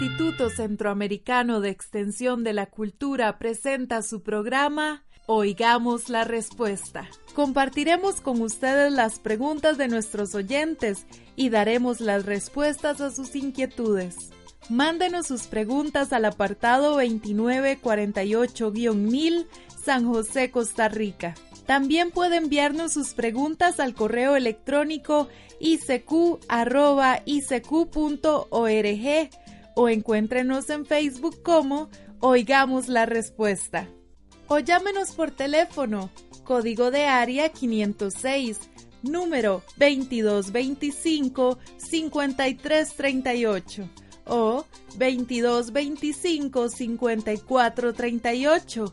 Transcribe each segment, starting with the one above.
Instituto Centroamericano de Extensión de la Cultura presenta su programa Oigamos la Respuesta. Compartiremos con ustedes las preguntas de nuestros oyentes y daremos las respuestas a sus inquietudes. Mándenos sus preguntas al apartado 2948-1000 San José, Costa Rica. También puede enviarnos sus preguntas al correo electrónico icq.org o encuéntrenos en Facebook como Oigamos la Respuesta. O llámenos por teléfono, código de área 506, número 2225-5338 o 2225-5438.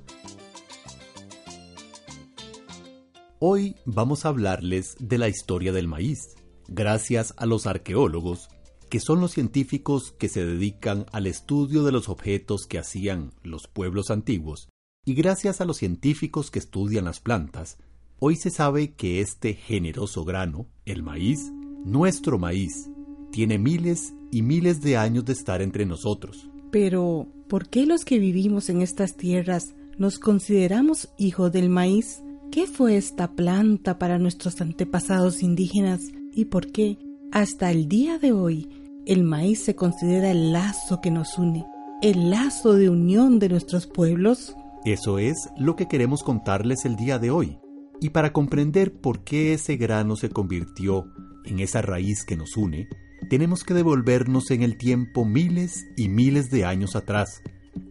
Hoy vamos a hablarles de la historia del maíz, gracias a los arqueólogos que son los científicos que se dedican al estudio de los objetos que hacían los pueblos antiguos, y gracias a los científicos que estudian las plantas, hoy se sabe que este generoso grano, el maíz, nuestro maíz, tiene miles y miles de años de estar entre nosotros. Pero, ¿por qué los que vivimos en estas tierras nos consideramos hijos del maíz? ¿Qué fue esta planta para nuestros antepasados indígenas y por qué, hasta el día de hoy, el maíz se considera el lazo que nos une, el lazo de unión de nuestros pueblos? Eso es lo que queremos contarles el día de hoy. Y para comprender por qué ese grano se convirtió en esa raíz que nos une, tenemos que devolvernos en el tiempo miles y miles de años atrás,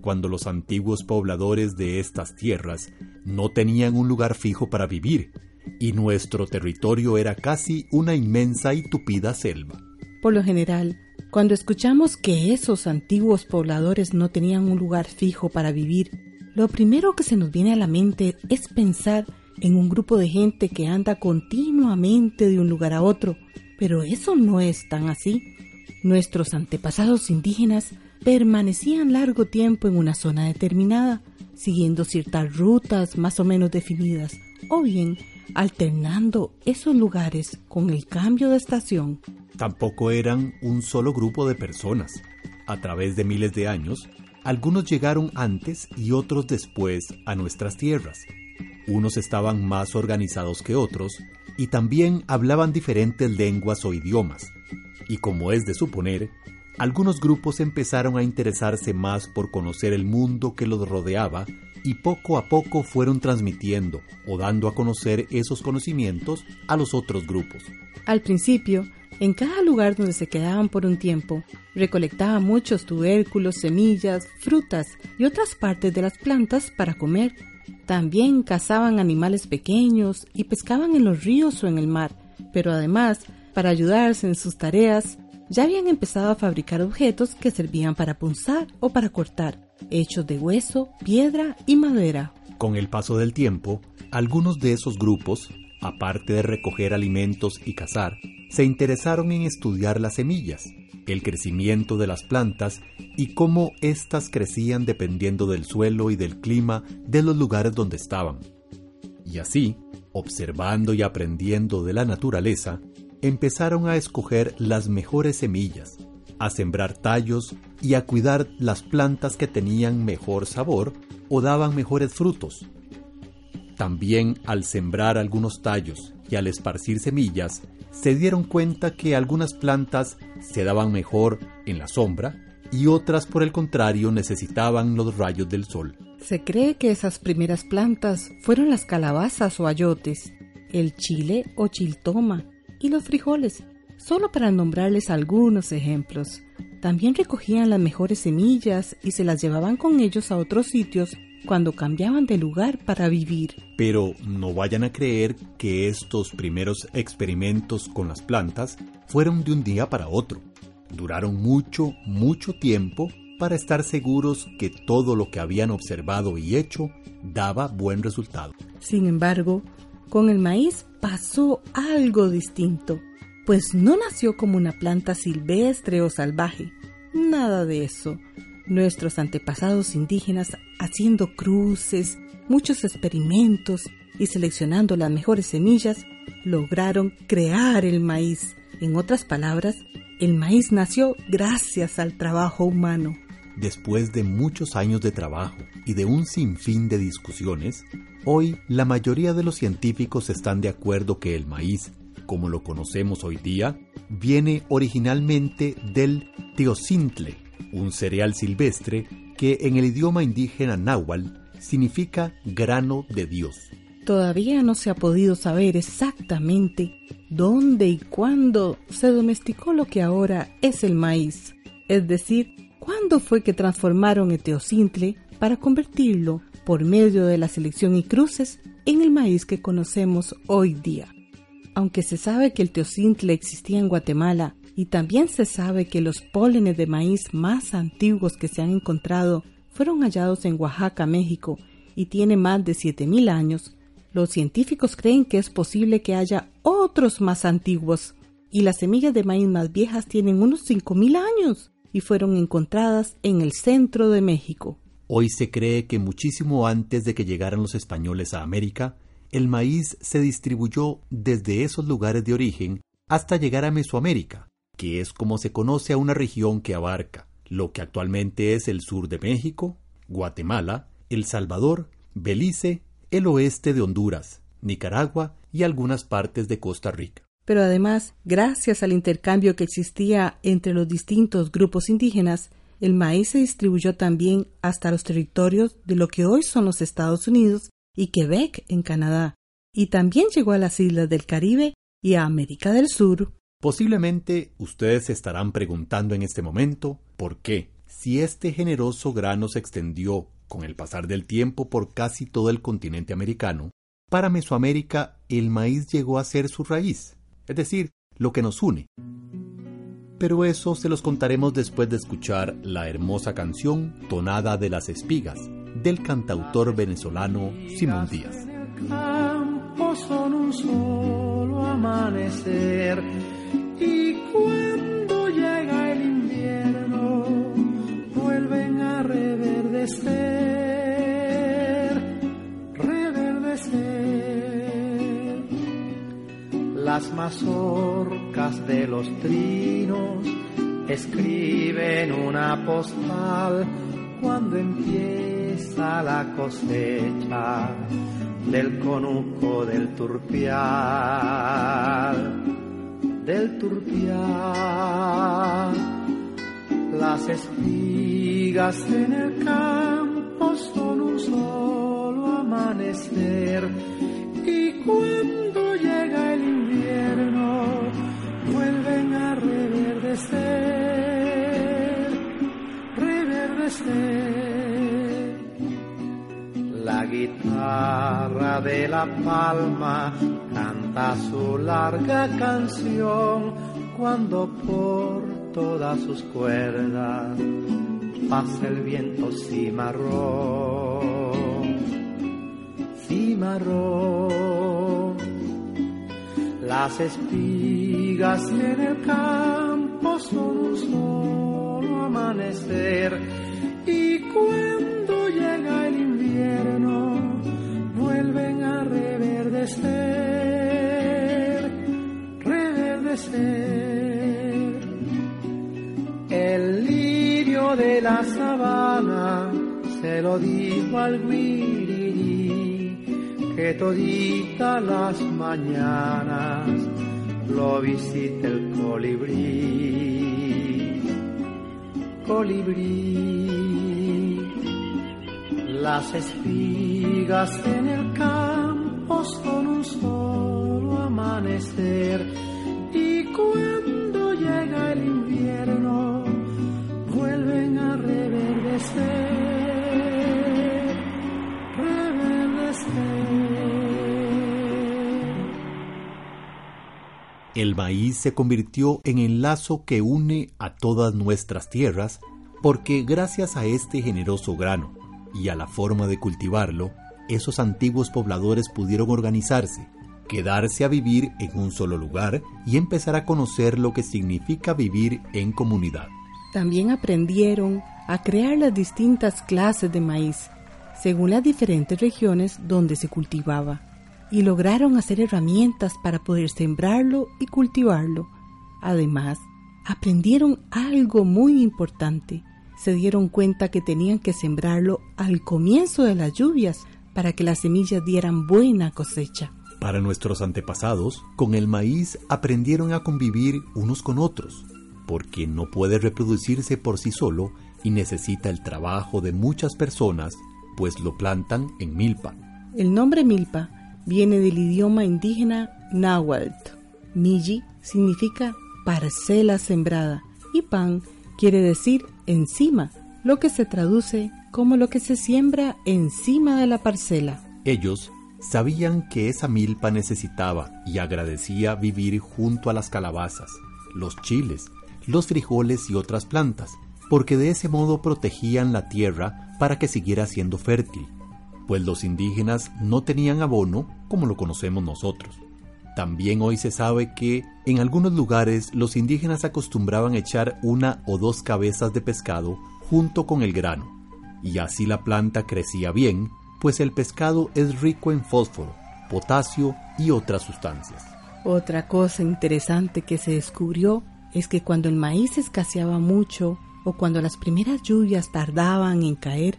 cuando los antiguos pobladores de estas tierras no tenían un lugar fijo para vivir, y nuestro territorio era casi una inmensa y tupida selva. Por lo general, cuando escuchamos que esos antiguos pobladores no tenían un lugar fijo para vivir, lo primero que se nos viene a la mente es pensar en un grupo de gente que anda continuamente de un lugar a otro, pero eso no es tan así. Nuestros antepasados indígenas permanecían largo tiempo en una zona determinada, siguiendo ciertas rutas más o menos definidas, o bien alternando esos lugares con el cambio de estación. Tampoco eran un solo grupo de personas. A través de miles de años, algunos llegaron antes y otros después a nuestras tierras. Unos estaban más organizados que otros y también hablaban diferentes lenguas o idiomas. Y como es de suponer, algunos grupos empezaron a interesarse más por conocer el mundo que los rodeaba y poco a poco fueron transmitiendo o dando a conocer esos conocimientos a los otros grupos. Al principio, en cada lugar donde se quedaban por un tiempo, recolectaban muchos tubérculos, semillas, frutas y otras partes de las plantas para comer. También cazaban animales pequeños y pescaban en los ríos o en el mar, pero además, para ayudarse en sus tareas, ya habían empezado a fabricar objetos que servían para punzar o para cortar hechos de hueso, piedra y madera. Con el paso del tiempo, algunos de esos grupos, aparte de recoger alimentos y cazar, se interesaron en estudiar las semillas, el crecimiento de las plantas y cómo éstas crecían dependiendo del suelo y del clima de los lugares donde estaban. Y así, observando y aprendiendo de la naturaleza, empezaron a escoger las mejores semillas, a sembrar tallos y a cuidar las plantas que tenían mejor sabor o daban mejores frutos. También al sembrar algunos tallos y al esparcir semillas, se dieron cuenta que algunas plantas se daban mejor en la sombra y otras por el contrario necesitaban los rayos del sol. Se cree que esas primeras plantas fueron las calabazas o ayotes, el chile o chiltoma y los frijoles, solo para nombrarles algunos ejemplos. También recogían las mejores semillas y se las llevaban con ellos a otros sitios cuando cambiaban de lugar para vivir. Pero no vayan a creer que estos primeros experimentos con las plantas fueron de un día para otro. Duraron mucho, mucho tiempo para estar seguros que todo lo que habían observado y hecho daba buen resultado. Sin embargo, con el maíz pasó algo distinto, pues no nació como una planta silvestre o salvaje. Nada de eso. Nuestros antepasados indígenas haciendo cruces, muchos experimentos y seleccionando las mejores semillas, lograron crear el maíz. En otras palabras, el maíz nació gracias al trabajo humano. Después de muchos años de trabajo y de un sinfín de discusiones, hoy la mayoría de los científicos están de acuerdo que el maíz, como lo conocemos hoy día, viene originalmente del teocintle, un cereal silvestre que en el idioma indígena náhuatl significa grano de Dios. Todavía no se ha podido saber exactamente dónde y cuándo se domesticó lo que ahora es el maíz, es decir, ¿Cuándo fue que transformaron el teocintle para convertirlo, por medio de la selección y cruces, en el maíz que conocemos hoy día? Aunque se sabe que el teocintle existía en Guatemala y también se sabe que los pólenes de maíz más antiguos que se han encontrado fueron hallados en Oaxaca, México, y tiene más de 7.000 años, los científicos creen que es posible que haya otros más antiguos, y las semillas de maíz más viejas tienen unos 5.000 años y fueron encontradas en el centro de México. Hoy se cree que muchísimo antes de que llegaran los españoles a América, el maíz se distribuyó desde esos lugares de origen hasta llegar a Mesoamérica, que es como se conoce a una región que abarca lo que actualmente es el sur de México, Guatemala, El Salvador, Belice, el oeste de Honduras, Nicaragua y algunas partes de Costa Rica. Pero además, gracias al intercambio que existía entre los distintos grupos indígenas, el maíz se distribuyó también hasta los territorios de lo que hoy son los Estados Unidos y Quebec en Canadá, y también llegó a las islas del Caribe y a América del Sur. Posiblemente ustedes se estarán preguntando en este momento por qué, si este generoso grano se extendió con el pasar del tiempo por casi todo el continente americano, para Mesoamérica el maíz llegó a ser su raíz es decir, lo que nos une. Pero eso se los contaremos después de escuchar la hermosa canción Tonada de las Espigas del cantautor venezolano Simón Díaz. son un solo amanecer y cuando llega el invierno vuelven a reverdecer, reverdecer las mazorcas de los trinos escriben una postal cuando empieza la cosecha del conuco del turpial, del turpial. Las espigas en el campo son un solo amanecer y cuando guitarra de la palma canta su larga canción cuando por todas sus cuerdas pasa el viento cimarrón, cimarrón. Las espigas en el campo son un solo amanecer y cuando la sabana se lo dijo al guiri que todita las mañanas lo visita el colibrí, colibrí. Las espigas en el campo son un solo amanecer El maíz se convirtió en el lazo que une a todas nuestras tierras porque gracias a este generoso grano y a la forma de cultivarlo, esos antiguos pobladores pudieron organizarse, quedarse a vivir en un solo lugar y empezar a conocer lo que significa vivir en comunidad. También aprendieron a crear las distintas clases de maíz según las diferentes regiones donde se cultivaba y lograron hacer herramientas para poder sembrarlo y cultivarlo. Además, aprendieron algo muy importante. Se dieron cuenta que tenían que sembrarlo al comienzo de las lluvias para que las semillas dieran buena cosecha. Para nuestros antepasados, con el maíz aprendieron a convivir unos con otros, porque no puede reproducirse por sí solo y necesita el trabajo de muchas personas, pues lo plantan en milpa. El nombre milpa viene del idioma indígena náhuatl. Miji significa parcela sembrada y pan quiere decir encima, lo que se traduce como lo que se siembra encima de la parcela. Ellos sabían que esa milpa necesitaba y agradecía vivir junto a las calabazas, los chiles, los frijoles y otras plantas, porque de ese modo protegían la tierra para que siguiera siendo fértil, pues los indígenas no tenían abono como lo conocemos nosotros. También hoy se sabe que en algunos lugares los indígenas acostumbraban echar una o dos cabezas de pescado junto con el grano, y así la planta crecía bien, pues el pescado es rico en fósforo, potasio y otras sustancias. Otra cosa interesante que se descubrió es que cuando el maíz escaseaba mucho o cuando las primeras lluvias tardaban en caer,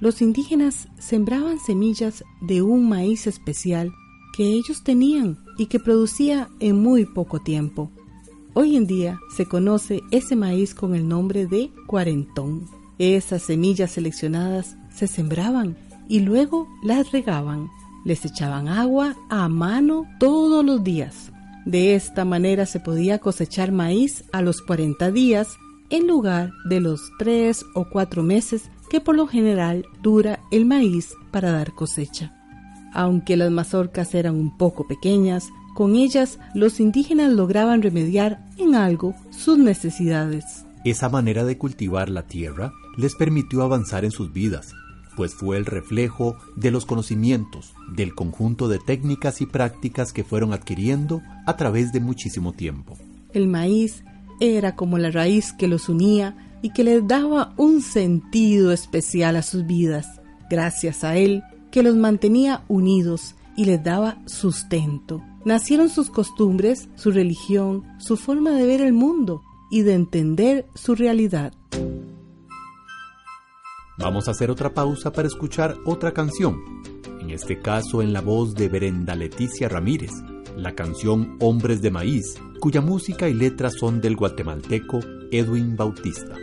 los indígenas sembraban semillas de un maíz especial que ellos tenían y que producía en muy poco tiempo. Hoy en día se conoce ese maíz con el nombre de cuarentón. Esas semillas seleccionadas se sembraban y luego las regaban. Les echaban agua a mano todos los días. De esta manera se podía cosechar maíz a los 40 días en lugar de los 3 o 4 meses que por lo general dura el maíz para dar cosecha. Aunque las mazorcas eran un poco pequeñas, con ellas los indígenas lograban remediar en algo sus necesidades. Esa manera de cultivar la tierra les permitió avanzar en sus vidas, pues fue el reflejo de los conocimientos, del conjunto de técnicas y prácticas que fueron adquiriendo a través de muchísimo tiempo. El maíz era como la raíz que los unía y que les daba un sentido especial a sus vidas, gracias a él que los mantenía unidos y les daba sustento. Nacieron sus costumbres, su religión, su forma de ver el mundo y de entender su realidad. Vamos a hacer otra pausa para escuchar otra canción, en este caso en la voz de Brenda Leticia Ramírez, la canción Hombres de Maíz, cuya música y letras son del guatemalteco Edwin Bautista.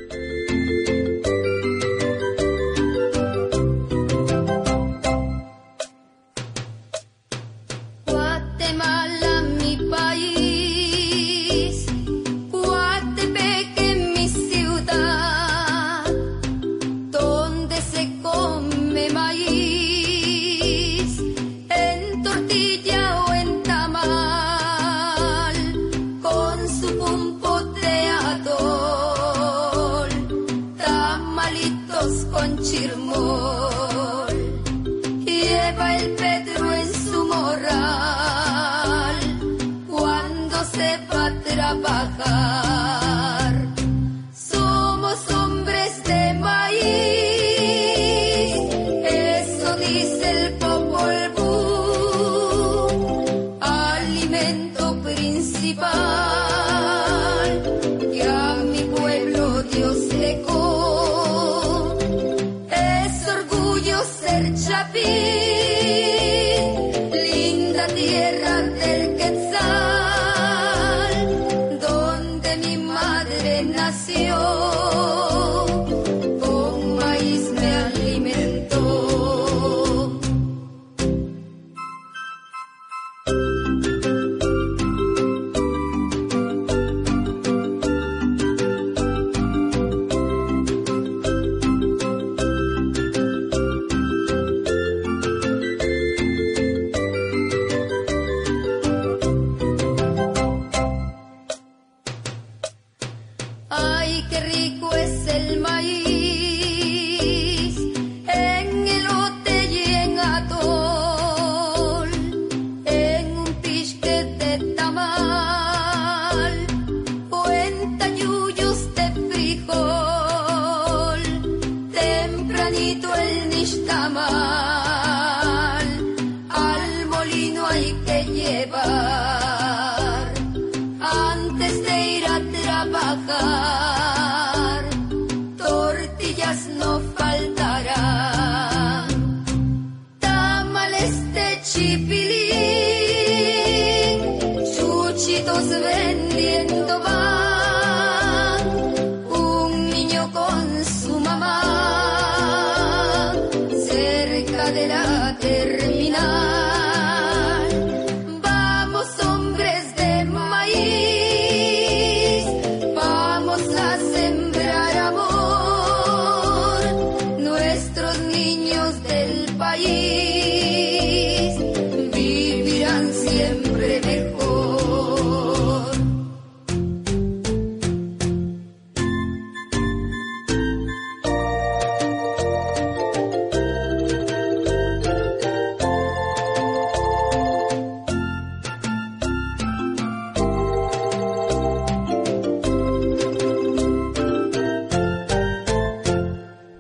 Tortillas no faltarán,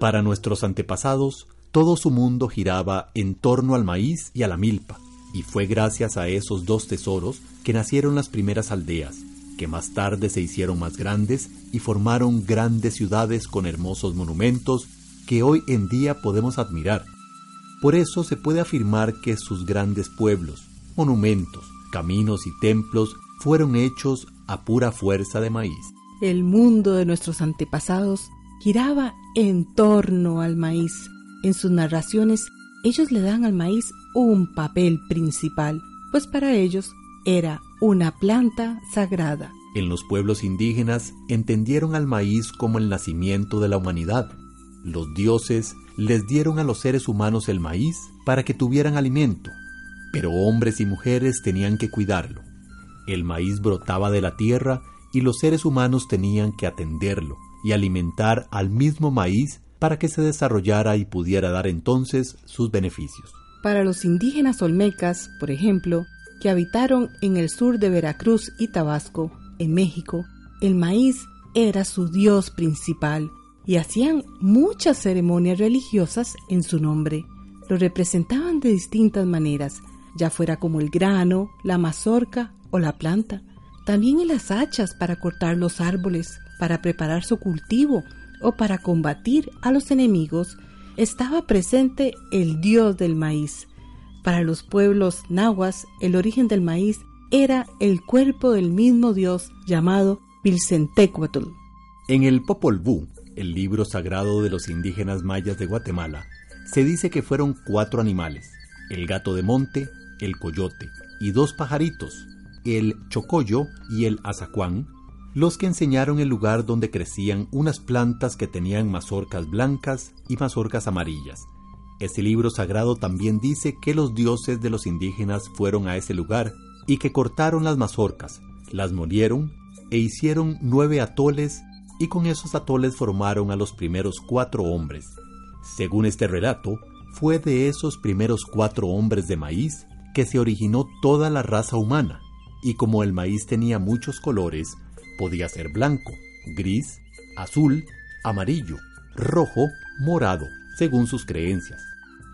Para nuestros antepasados, todo su mundo giraba en torno al maíz y a la milpa, y fue gracias a esos dos tesoros que nacieron las primeras aldeas, que más tarde se hicieron más grandes y formaron grandes ciudades con hermosos monumentos que hoy en día podemos admirar. Por eso se puede afirmar que sus grandes pueblos, monumentos, caminos y templos fueron hechos a pura fuerza de maíz. El mundo de nuestros antepasados giraba en torno al maíz. En sus narraciones, ellos le dan al maíz un papel principal, pues para ellos era una planta sagrada. En los pueblos indígenas entendieron al maíz como el nacimiento de la humanidad. Los dioses les dieron a los seres humanos el maíz para que tuvieran alimento, pero hombres y mujeres tenían que cuidarlo. El maíz brotaba de la tierra y los seres humanos tenían que atenderlo y alimentar al mismo maíz para que se desarrollara y pudiera dar entonces sus beneficios. Para los indígenas olmecas, por ejemplo, que habitaron en el sur de Veracruz y Tabasco, en México, el maíz era su dios principal y hacían muchas ceremonias religiosas en su nombre. Lo representaban de distintas maneras, ya fuera como el grano, la mazorca o la planta. También en las hachas para cortar los árboles, para preparar su cultivo o para combatir a los enemigos, estaba presente el dios del maíz. Para los pueblos nahuas, el origen del maíz era el cuerpo del mismo dios llamado Pilcentecuatl. En el Popol Vuh, el libro sagrado de los indígenas mayas de Guatemala, se dice que fueron cuatro animales, el gato de monte, el coyote y dos pajaritos, el chocoyo y el azacuán, los que enseñaron el lugar donde crecían unas plantas que tenían mazorcas blancas y mazorcas amarillas. Este libro sagrado también dice que los dioses de los indígenas fueron a ese lugar y que cortaron las mazorcas, las molieron e hicieron nueve atoles y con esos atoles formaron a los primeros cuatro hombres. Según este relato, fue de esos primeros cuatro hombres de maíz que se originó toda la raza humana, y como el maíz tenía muchos colores, podía ser blanco, gris, azul, amarillo, rojo, morado, según sus creencias.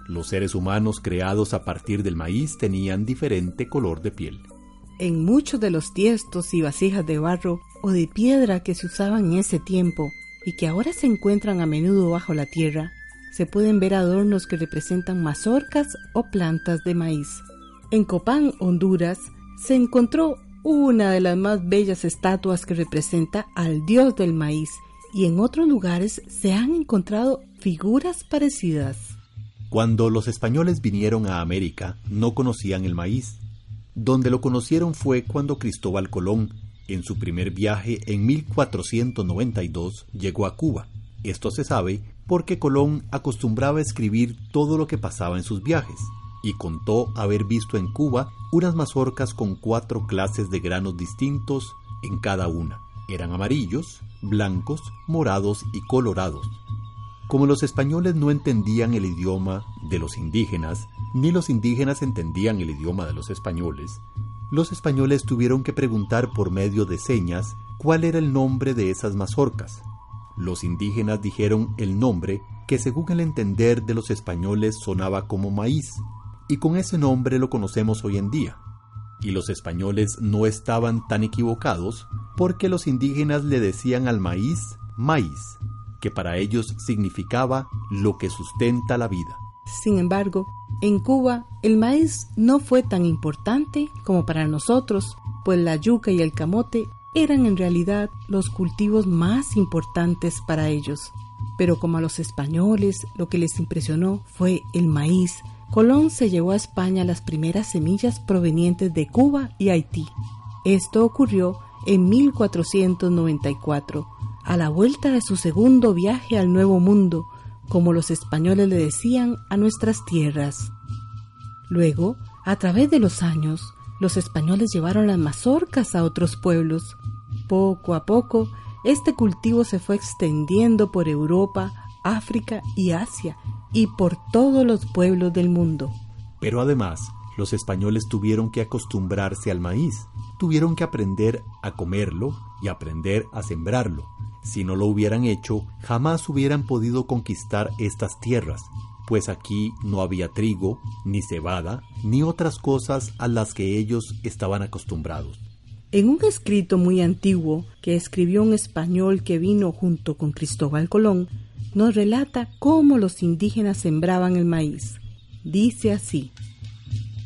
Los seres humanos creados a partir del maíz tenían diferente color de piel. En muchos de los tiestos y vasijas de barro o de piedra que se usaban en ese tiempo y que ahora se encuentran a menudo bajo la tierra, se pueden ver adornos que representan mazorcas o plantas de maíz. En Copán, Honduras, se encontró una de las más bellas estatuas que representa al dios del maíz y en otros lugares se han encontrado figuras parecidas. Cuando los españoles vinieron a América, no conocían el maíz. Donde lo conocieron fue cuando Cristóbal Colón, en su primer viaje en 1492, llegó a Cuba. Esto se sabe porque Colón acostumbraba a escribir todo lo que pasaba en sus viajes, y contó haber visto en Cuba unas mazorcas con cuatro clases de granos distintos en cada una. Eran amarillos, blancos, morados y colorados. Como los españoles no entendían el idioma de los indígenas, ni los indígenas entendían el idioma de los españoles, los españoles tuvieron que preguntar por medio de señas cuál era el nombre de esas mazorcas. Los indígenas dijeron el nombre que según el entender de los españoles sonaba como maíz, y con ese nombre lo conocemos hoy en día. Y los españoles no estaban tan equivocados porque los indígenas le decían al maíz maíz, que para ellos significaba lo que sustenta la vida. Sin embargo, en Cuba el maíz no fue tan importante como para nosotros, pues la yuca y el camote eran en realidad los cultivos más importantes para ellos. Pero como a los españoles lo que les impresionó fue el maíz, Colón se llevó a España las primeras semillas provenientes de Cuba y Haití. Esto ocurrió en 1494, a la vuelta de su segundo viaje al Nuevo Mundo, como los españoles le decían a nuestras tierras. Luego, a través de los años, los españoles llevaron las mazorcas a otros pueblos. Poco a poco, este cultivo se fue extendiendo por Europa, África y Asia y por todos los pueblos del mundo. Pero además, los españoles tuvieron que acostumbrarse al maíz, tuvieron que aprender a comerlo y aprender a sembrarlo. Si no lo hubieran hecho, jamás hubieran podido conquistar estas tierras, pues aquí no había trigo, ni cebada, ni otras cosas a las que ellos estaban acostumbrados. En un escrito muy antiguo que escribió un español que vino junto con Cristóbal Colón, nos relata cómo los indígenas sembraban el maíz. Dice así.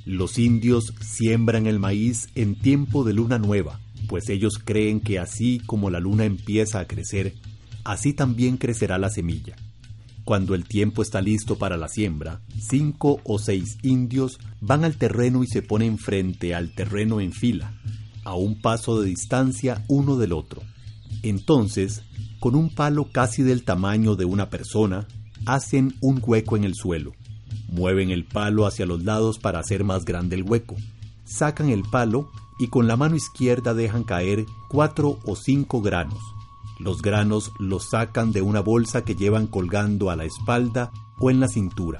Los indios siembran el maíz en tiempo de luna nueva, pues ellos creen que así como la luna empieza a crecer, así también crecerá la semilla. Cuando el tiempo está listo para la siembra, cinco o seis indios van al terreno y se ponen frente al terreno en fila, a un paso de distancia uno del otro. Entonces, con un palo casi del tamaño de una persona, hacen un hueco en el suelo. Mueven el palo hacia los lados para hacer más grande el hueco. Sacan el palo y con la mano izquierda dejan caer cuatro o cinco granos. Los granos los sacan de una bolsa que llevan colgando a la espalda o en la cintura.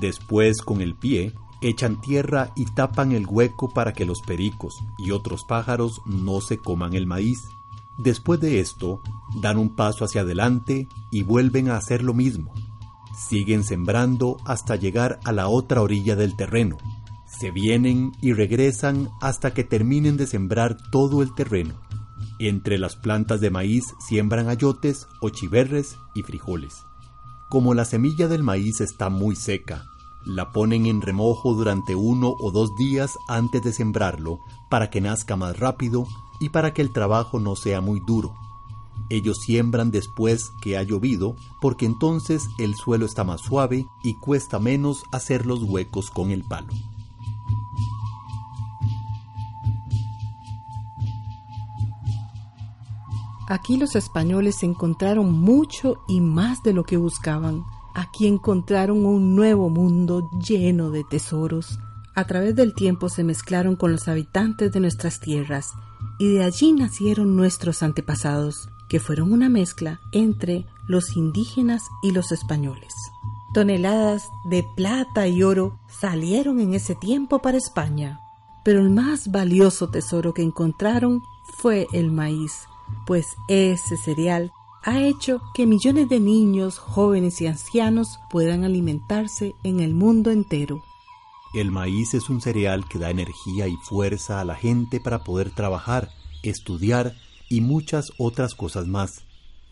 Después con el pie echan tierra y tapan el hueco para que los pericos y otros pájaros no se coman el maíz. Después de esto, dan un paso hacia adelante y vuelven a hacer lo mismo. Siguen sembrando hasta llegar a la otra orilla del terreno, se vienen y regresan hasta que terminen de sembrar todo el terreno. Entre las plantas de maíz siembran ayotes, ochiverres y frijoles. Como la semilla del maíz está muy seca, la ponen en remojo durante uno o dos días antes de sembrarlo para que nazca más rápido y para que el trabajo no sea muy duro. Ellos siembran después que ha llovido porque entonces el suelo está más suave y cuesta menos hacer los huecos con el palo. Aquí los españoles encontraron mucho y más de lo que buscaban. Aquí encontraron un nuevo mundo lleno de tesoros. A través del tiempo se mezclaron con los habitantes de nuestras tierras y de allí nacieron nuestros antepasados, que fueron una mezcla entre los indígenas y los españoles. Toneladas de plata y oro salieron en ese tiempo para España, pero el más valioso tesoro que encontraron fue el maíz, pues ese cereal ha hecho que millones de niños, jóvenes y ancianos puedan alimentarse en el mundo entero. El maíz es un cereal que da energía y fuerza a la gente para poder trabajar, estudiar y muchas otras cosas más.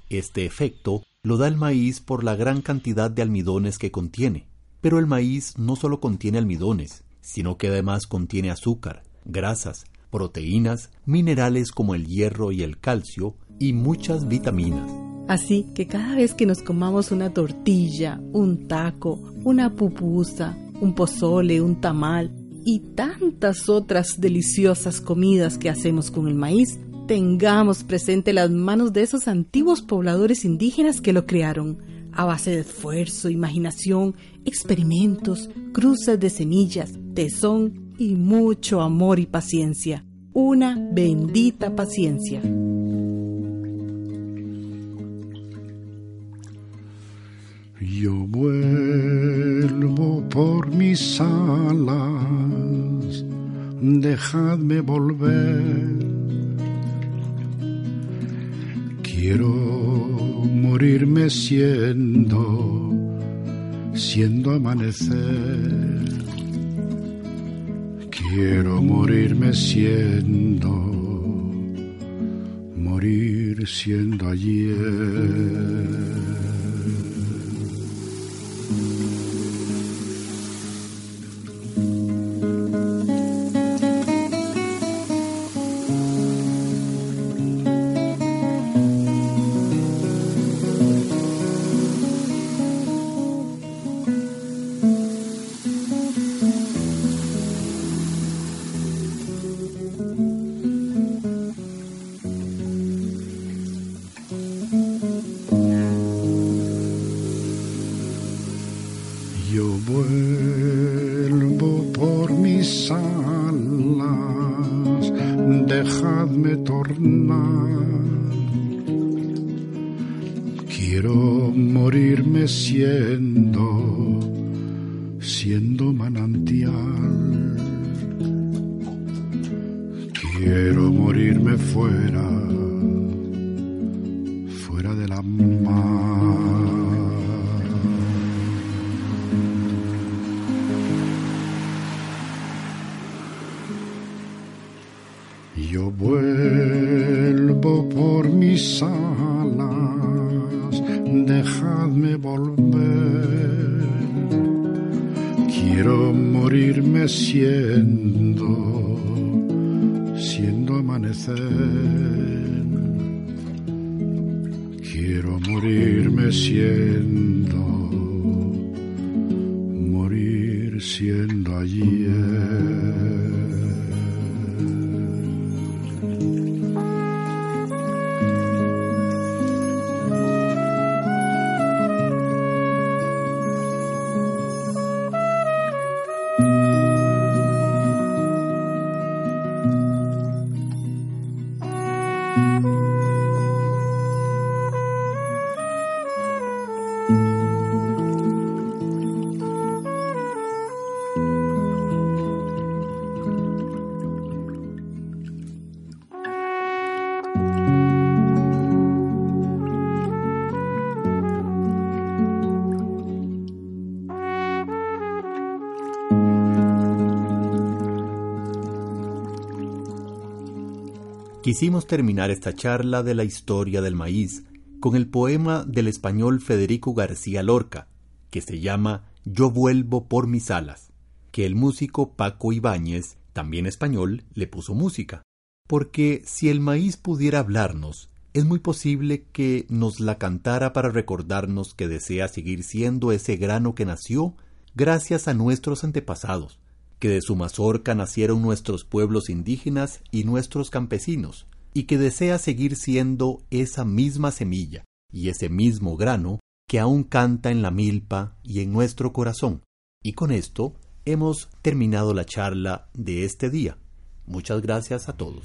Este efecto lo da el maíz por la gran cantidad de almidones que contiene. Pero el maíz no solo contiene almidones, sino que además contiene azúcar, grasas, proteínas, minerales como el hierro y el calcio y muchas vitaminas. Así que cada vez que nos comamos una tortilla, un taco, una pupusa, un pozole, un tamal y tantas otras deliciosas comidas que hacemos con el maíz, tengamos presente las manos de esos antiguos pobladores indígenas que lo crearon, a base de esfuerzo, imaginación, experimentos, cruces de semillas, tesón y mucho amor y paciencia. Una bendita paciencia. Yo vuelvo por mis alas, dejadme volver. Quiero morirme siendo, siendo amanecer Quiero morirme siendo, morir siendo ayer. vuelvo por mis alas, dejadme volver. Quiero morirme siendo, siendo amanecer. Quiero morirme siendo Quisimos terminar esta charla de la historia del maíz con el poema del español Federico García Lorca, que se llama Yo vuelvo por mis alas, que el músico Paco Ibáñez, también español, le puso música. Porque si el maíz pudiera hablarnos, es muy posible que nos la cantara para recordarnos que desea seguir siendo ese grano que nació gracias a nuestros antepasados, que de su mazorca nacieron nuestros pueblos indígenas y nuestros campesinos, y que desea seguir siendo esa misma semilla y ese mismo grano que aún canta en la milpa y en nuestro corazón. Y con esto hemos terminado la charla de este día. Muchas gracias a todos.